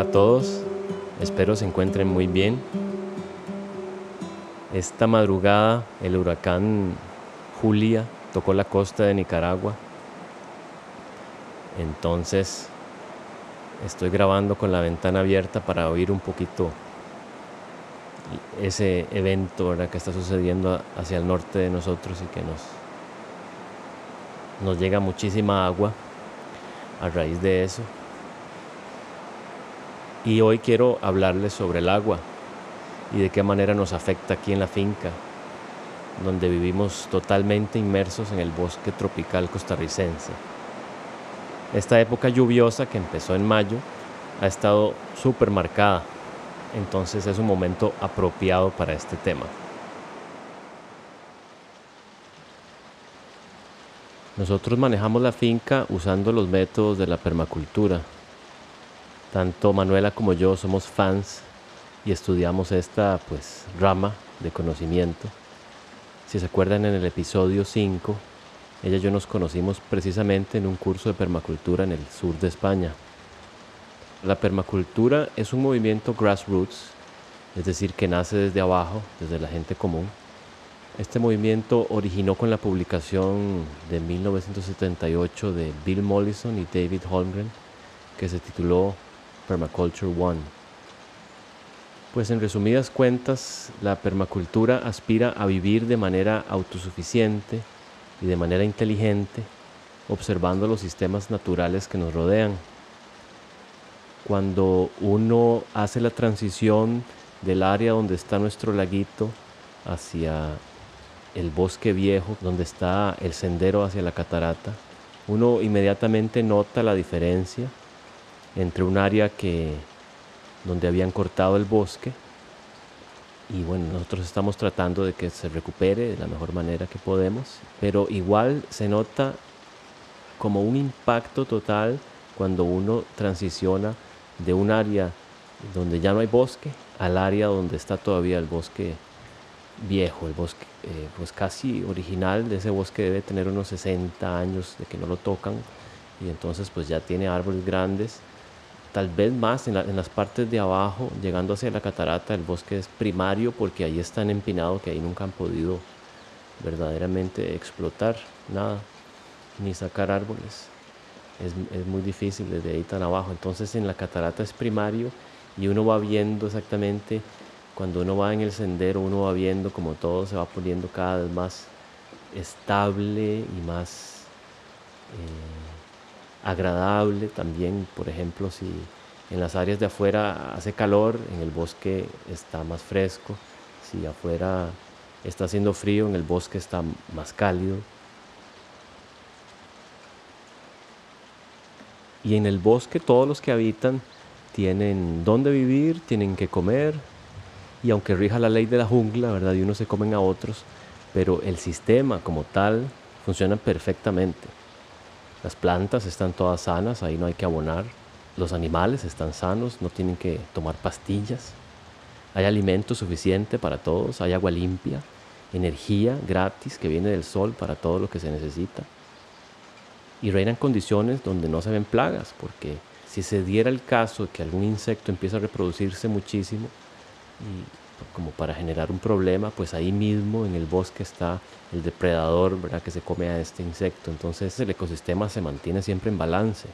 A todos, espero se encuentren muy bien. Esta madrugada el huracán Julia tocó la costa de Nicaragua. Entonces estoy grabando con la ventana abierta para oír un poquito ese evento que está sucediendo hacia el norte de nosotros y que nos, nos llega muchísima agua a raíz de eso. Y hoy quiero hablarles sobre el agua y de qué manera nos afecta aquí en la finca, donde vivimos totalmente inmersos en el bosque tropical costarricense. Esta época lluviosa que empezó en mayo ha estado súper marcada, entonces es un momento apropiado para este tema. Nosotros manejamos la finca usando los métodos de la permacultura, tanto Manuela como yo somos fans y estudiamos esta pues rama de conocimiento. Si se acuerdan en el episodio 5, ella y yo nos conocimos precisamente en un curso de permacultura en el sur de España. La permacultura es un movimiento grassroots, es decir, que nace desde abajo, desde la gente común. Este movimiento originó con la publicación de 1978 de Bill Mollison y David Holmgren, que se tituló Permaculture One. Pues en resumidas cuentas, la permacultura aspira a vivir de manera autosuficiente y de manera inteligente, observando los sistemas naturales que nos rodean. Cuando uno hace la transición del área donde está nuestro laguito hacia el bosque viejo, donde está el sendero hacia la catarata, uno inmediatamente nota la diferencia entre un área que donde habían cortado el bosque. Y bueno, nosotros estamos tratando de que se recupere de la mejor manera que podemos, pero igual se nota como un impacto total cuando uno transiciona de un área donde ya no hay bosque al área donde está todavía el bosque viejo, el bosque eh, pues casi original. De ese bosque debe tener unos 60 años de que no lo tocan y entonces pues ya tiene árboles grandes tal vez más en, las partes de abajo, llegando hacia la catarata, el bosque es primario porque ahí es tan empinado que ahí nunca han podido verdaderamente explotar nada, ni sacar árboles. Es, es, muy difícil desde ahí tan abajo. Entonces en la catarata es primario y uno va viendo exactamente, cuando uno va en el sendero, uno va viendo como todo se va poniendo cada vez más estable y más... Eh, agradable también, por ejemplo, si en las áreas de afuera hace calor, en el bosque está más fresco, si afuera está haciendo frío, en el bosque está más cálido. Y en el bosque todos los que habitan tienen dónde vivir, tienen que comer, y aunque rija la ley de la jungla, ¿verdad? Y unos se comen a otros, pero el sistema como tal funciona perfectamente. Las plantas están todas sanas, ahí no hay que abonar. Los animales están sanos, no tienen que tomar pastillas. Hay alimento suficiente para todos, hay agua limpia, energía gratis que viene del sol para todo lo que se necesita. Y reinan condiciones donde no se ven plagas, porque si se diera el caso de que algún insecto empieza a reproducirse muchísimo y como para generar un problema, pues ahí mismo en el bosque está el depredador ¿verdad? que se come a este insecto. Entonces el ecosistema se mantiene siempre en balance.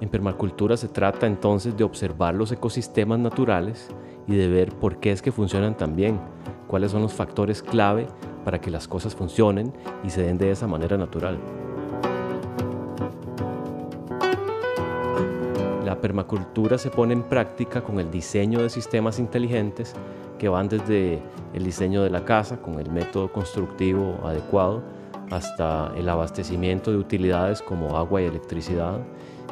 En permacultura se trata entonces de observar los ecosistemas naturales y de ver por qué es que funcionan tan bien, cuáles son los factores clave para que las cosas funcionen y se den de esa manera natural. La permacultura se pone en práctica con el diseño de sistemas inteligentes que van desde el diseño de la casa con el método constructivo adecuado hasta el abastecimiento de utilidades como agua y electricidad.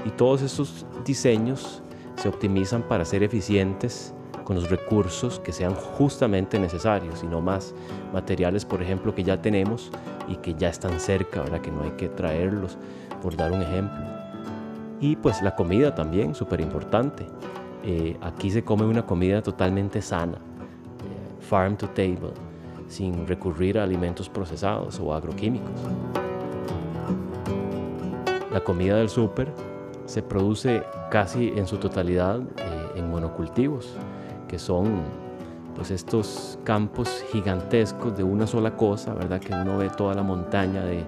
Y todos esos diseños se optimizan para ser eficientes con los recursos que sean justamente necesarios y no más materiales, por ejemplo, que ya tenemos y que ya están cerca, ¿verdad? que no hay que traerlos, por dar un ejemplo. Y pues la comida también, súper importante. Eh, aquí se come una comida totalmente sana, eh, farm to table, sin recurrir a alimentos procesados o agroquímicos. La comida del súper se produce casi en su totalidad eh, en monocultivos, que son pues estos campos gigantescos de una sola cosa, ¿verdad? Que uno ve toda la montaña de, de,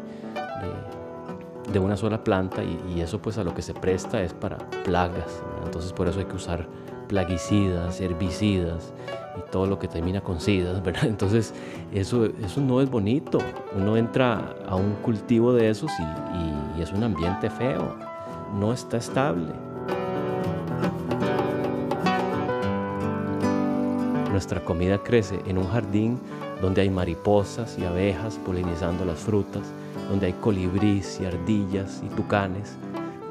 una sola planta y, eso pues a lo que se presta es para plagas, entonces por eso hay que usar plaguicidas, herbicidas y todo lo que termina con sidas, ¿verdad? Entonces eso, eso no es bonito, uno entra a un cultivo de esos y, y es un ambiente feo, no está estable. Nuestra comida crece en un jardín donde hay mariposas y abejas polinizando las frutas, donde hay colibríes y ardillas y tucanes,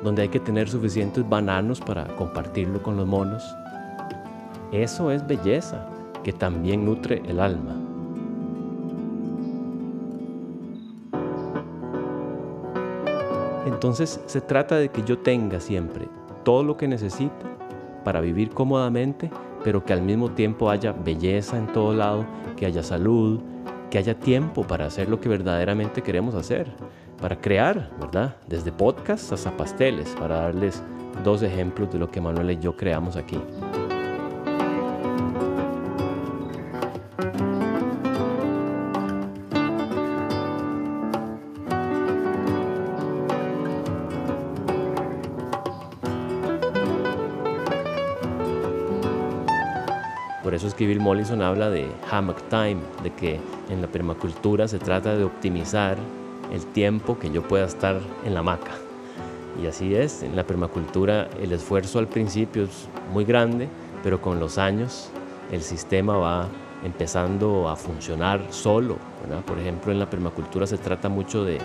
donde hay que tener suficientes bananos para compartirlo con los monos. Eso es belleza que también nutre el alma. Entonces se trata de que yo tenga siempre todo lo que necesito para vivir cómodamente, pero que al mismo tiempo haya belleza en todo lado, que haya salud, que haya tiempo para hacer lo que verdaderamente queremos hacer, para crear, ¿verdad? Desde podcasts hasta pasteles, para darles dos ejemplos de lo que Manuel y yo creamos aquí. Eso Mollison habla de hammock time, de que en la permacultura se trata de optimizar el tiempo que yo pueda estar en la hamaca. Y así es, en la permacultura el esfuerzo al principio es muy grande, pero con los años el sistema va empezando a funcionar solo. Por ejemplo, en la permacultura se trata mucho de,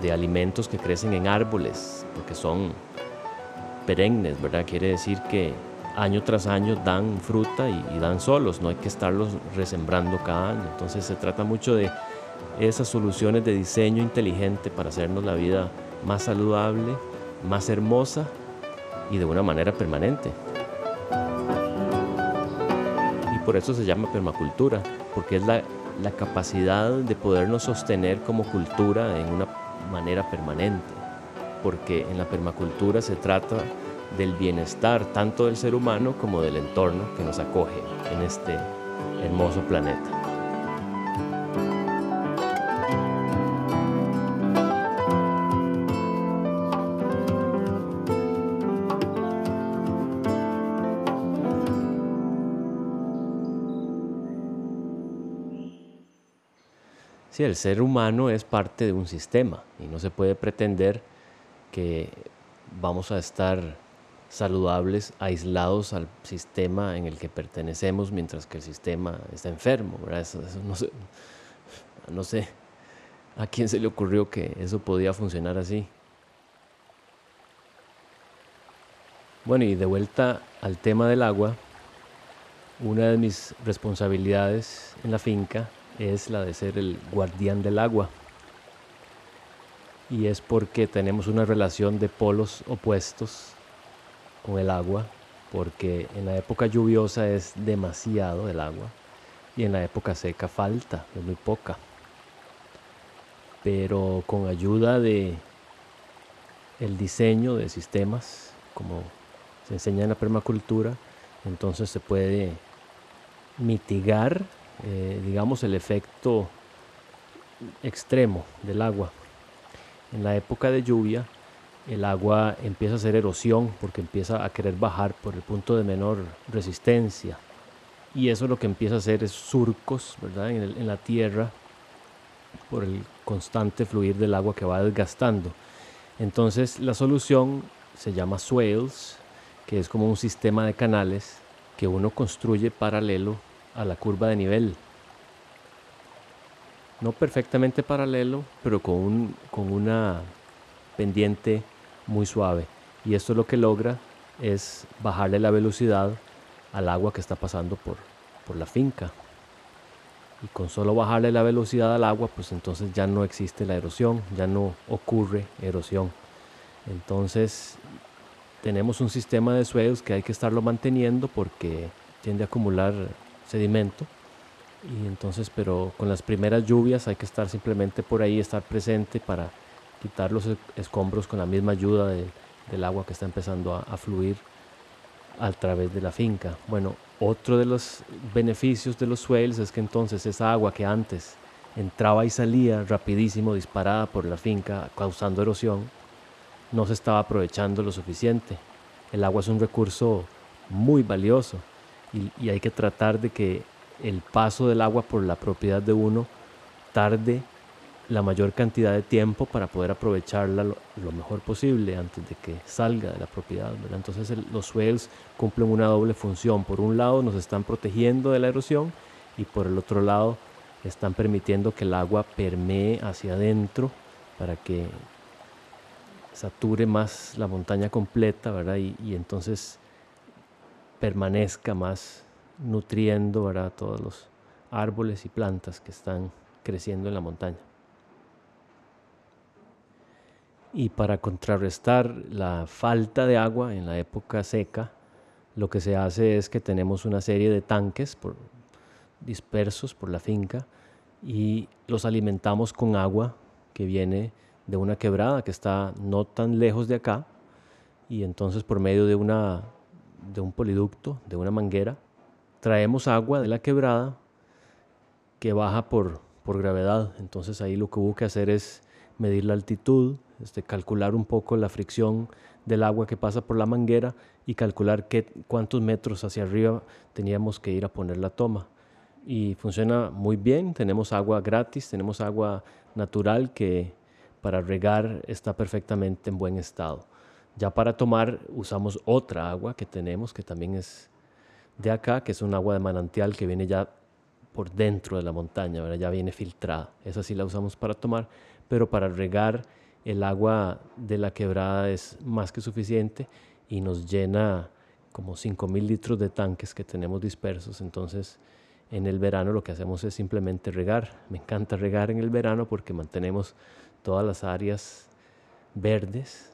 de alimentos que crecen en árboles, porque son perennes, ¿verdad? Quiere decir que año tras año dan fruta y, dan solos, no hay que estarlos resembrando cada año. Entonces se trata mucho de esas soluciones de diseño inteligente para hacernos la vida más saludable, más hermosa y de una manera permanente. Y por eso se llama permacultura, porque es la, la capacidad de podernos sostener como cultura en una manera permanente. Porque en la permacultura se trata del bienestar tanto del ser humano como del entorno que nos acoge en este hermoso planeta. Sí, el ser humano es parte de un sistema y no se puede pretender que vamos a estar saludables, aislados al sistema en el que pertenecemos, mientras que el sistema está enfermo. no, sé, no sé a quién se le ocurrió que eso podía funcionar así. Bueno, y de vuelta al tema del agua, una de mis responsabilidades en la finca es la de ser el guardián del agua. Y es porque tenemos una relación de polos opuestos con el agua, porque en la época lluviosa es demasiado el agua y en la época seca falta, es muy poca. Pero con ayuda de el diseño de sistemas, como se enseña en la permacultura, entonces se puede mitigar, eh, digamos, el efecto extremo del agua. En la época de lluvia, el agua empieza a hacer erosión porque empieza a querer bajar por el punto de menor resistencia. Y eso lo que empieza a hacer es surcos ¿verdad? En, la tierra por el constante fluir del agua que va desgastando. Entonces la solución se llama swales, que es como un sistema de canales que uno construye paralelo a la curva de nivel. No perfectamente paralelo, pero con, un, con una pendiente muy suave. Y esto lo que logra es bajarle la velocidad al agua que está pasando por, por la finca. Y con solo bajarle la velocidad al agua, pues entonces ya no existe la erosión, ya no ocurre erosión. Entonces tenemos un sistema de suelos que hay que estarlo manteniendo porque tiende a acumular sedimento. Y entonces, pero con las primeras lluvias hay que estar simplemente por ahí, estar presente para quitar los escombros con la misma ayuda del agua que está empezando a, fluir a través de la finca. Bueno, otro de los beneficios de los swales es que entonces esa agua que antes entraba y salía rapidísimo, disparada por la finca, causando erosión, no se estaba aprovechando lo suficiente. El agua es un recurso muy valioso y hay que tratar de que el paso del agua por la propiedad de uno tarde la mayor cantidad de tiempo para poder aprovecharla lo, mejor posible antes de que salga de la propiedad. Entonces los swales cumplen una doble función. Por un lado nos están protegiendo de la erosión y por el otro lado están permitiendo que el agua permee hacia adentro para que sature más la montaña completa ¿verdad? Y, y entonces permanezca más nutriendo ¿verdad? todos los árboles y plantas que están creciendo en la montaña. Y para contrarrestar la falta de agua en la época seca, lo que se hace es que tenemos una serie de tanques dispersos por la finca y los alimentamos con agua que viene de una quebrada que está no tan lejos de acá y entonces por medio de, una, de un poliducto, de una manguera, traemos agua de la quebrada que baja por, por gravedad. Entonces ahí lo que hubo que hacer es medir la altitud, este, calcular un poco la fricción del agua que pasa por la manguera y calcular qué, cuántos metros hacia arriba teníamos que ir a poner la toma. Y funciona muy bien, tenemos agua gratis, tenemos agua natural que para regar está perfectamente en buen estado. Ya para tomar usamos otra agua que tenemos que también es de acá, que es un agua de manantial que viene ya por dentro de la montaña, ya viene filtrada. Esa sí la usamos para tomar, pero para regar el agua de la quebrada es más que suficiente y nos llena como 5.000 litros de tanques que tenemos dispersos. Entonces, en el verano lo que hacemos es simplemente regar. Me encanta regar en el verano porque mantenemos todas las áreas verdes,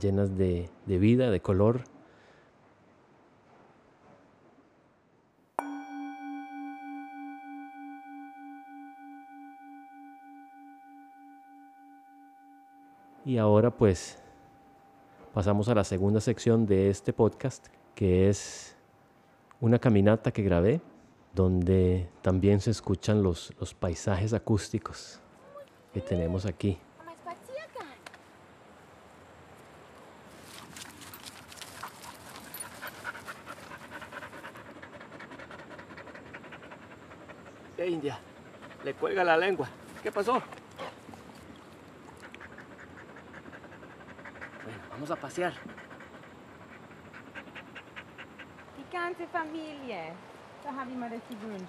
llenas de, de vida, de color Y ahora pues pasamos a la segunda sección de este podcast, que es una caminata que grabé, donde también se escuchan los, los paisajes acústicos que tenemos aquí. India? Le cuelga la lengua. ¿Qué pasó? Vamos a pasear. Die familia. Da habe ich mir das gewünscht.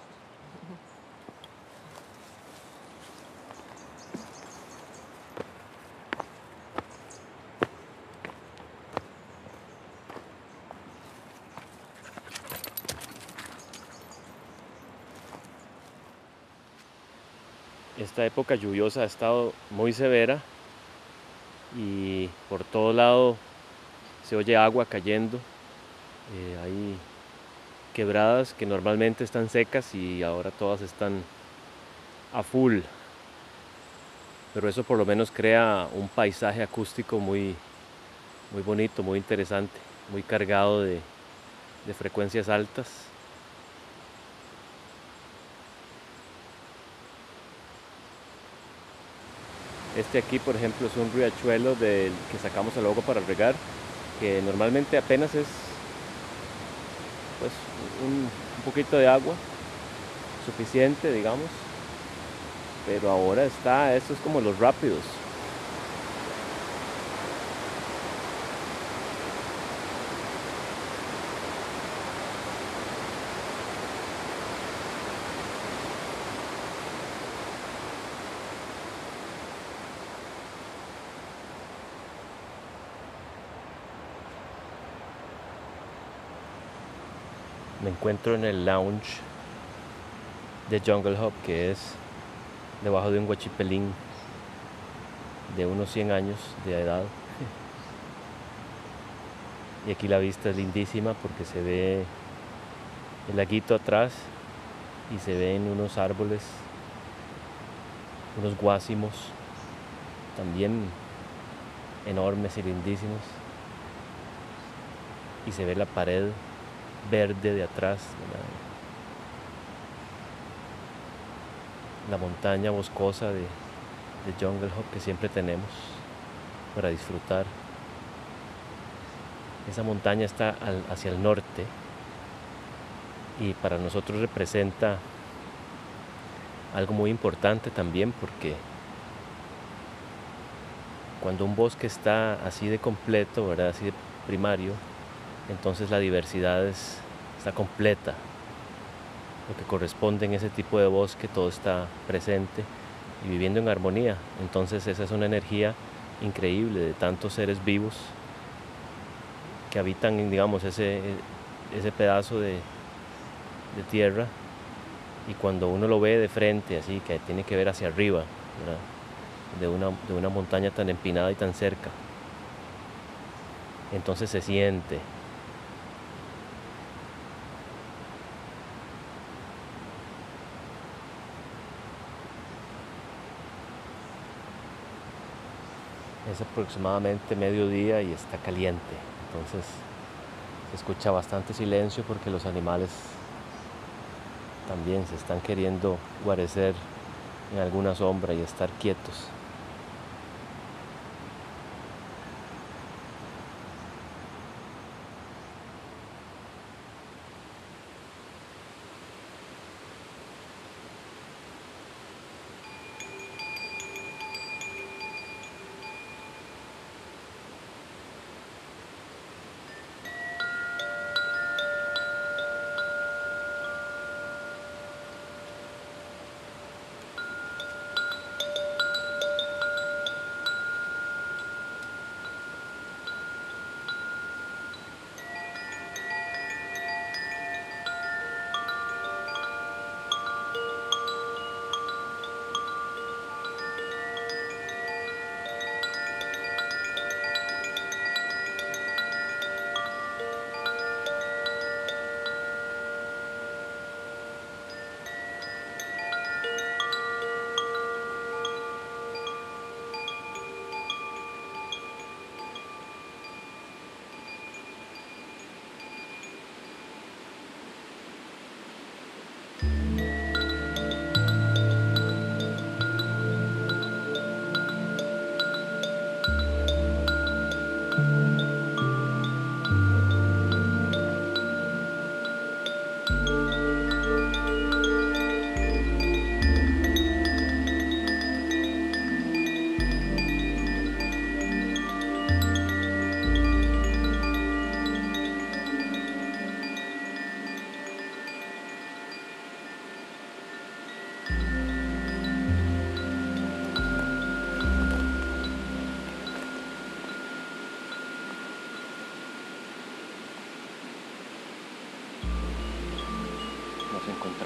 Esta época lluviosa ha estado muy severa y por todo lado se oye agua cayendo. Eh, hay quebradas que normalmente están secas y ahora todas están a full. Pero eso por lo menos crea un paisaje acústico muy, muy bonito, muy interesante, muy cargado de frecuencias altas. Este aquí, por ejemplo, es un riachuelo del que sacamos el agua para regar, que normalmente apenas es pues, un, un poquito de agua, suficiente, digamos. Pero ahora está, esto es como los rápidos. Me encuentro en el lounge de Jungle Hub, que es debajo de un guachipelín de unos 100 años de edad. Y aquí la vista es lindísima porque se ve el laguito atrás y se ven unos árboles, unos guásimos también enormes y lindísimos. Y se ve la pared verde de atrás, la montaña boscosa de, de Jungle Hop que siempre tenemos para disfrutar. Esa montaña está hacia el norte y para nosotros representa algo muy importante también porque cuando un bosque está así de completo, ¿verdad? así de primario, entonces la diversidad está completa. Lo que corresponde en ese tipo de bosque, todo está presente y viviendo en armonía. Entonces esa es una energía increíble de tantos seres vivos que habitan, digamos, ese, ese pedazo de, de tierra y cuando uno lo ve de frente, así que tiene que ver hacia arriba, De, una, de una montaña tan empinada y tan cerca, entonces se siente. Es aproximadamente mediodía y está caliente. Entonces se escucha bastante silencio porque los animales también se están queriendo guarecer en alguna sombra y estar quietos.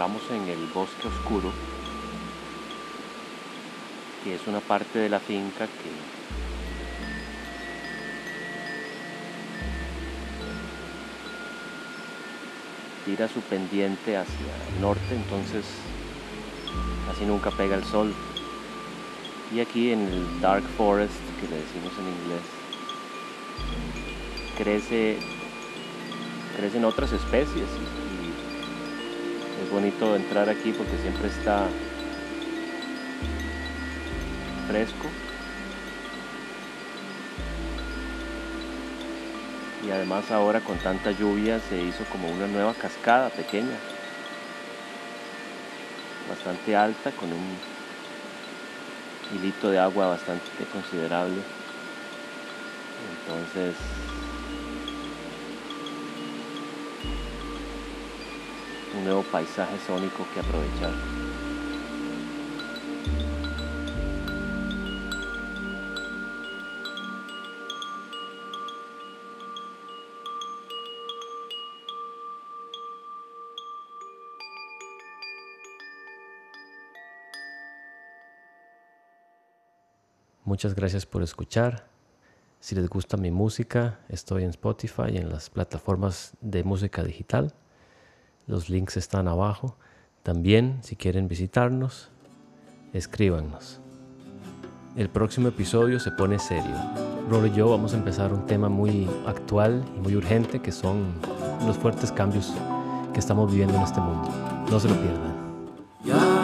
Encontramos en el bosque oscuro, que es una parte de la finca que tira su pendiente hacia el norte, entonces casi nunca pega el sol. Y aquí en el Dark Forest, que le decimos en inglés, crece, crecen otras especies es bonito entrar aquí porque siempre está fresco. Y además ahora con tanta lluvia se hizo como una nueva cascada pequeña, bastante alta, con un hilito de agua bastante considerable. Entonces un nuevo paisaje sónico que aprovechar. Muchas gracias por escuchar. Si les gusta mi música, estoy en Spotify y en las plataformas de música digital. Los links están abajo. También, si quieren visitarnos, escríbanos. el próximo episodio se pone serio. Rolo y yo vamos a empezar un tema muy actual y muy urgente que son los fuertes cambios que estamos viviendo en este mundo. No se lo pierdan.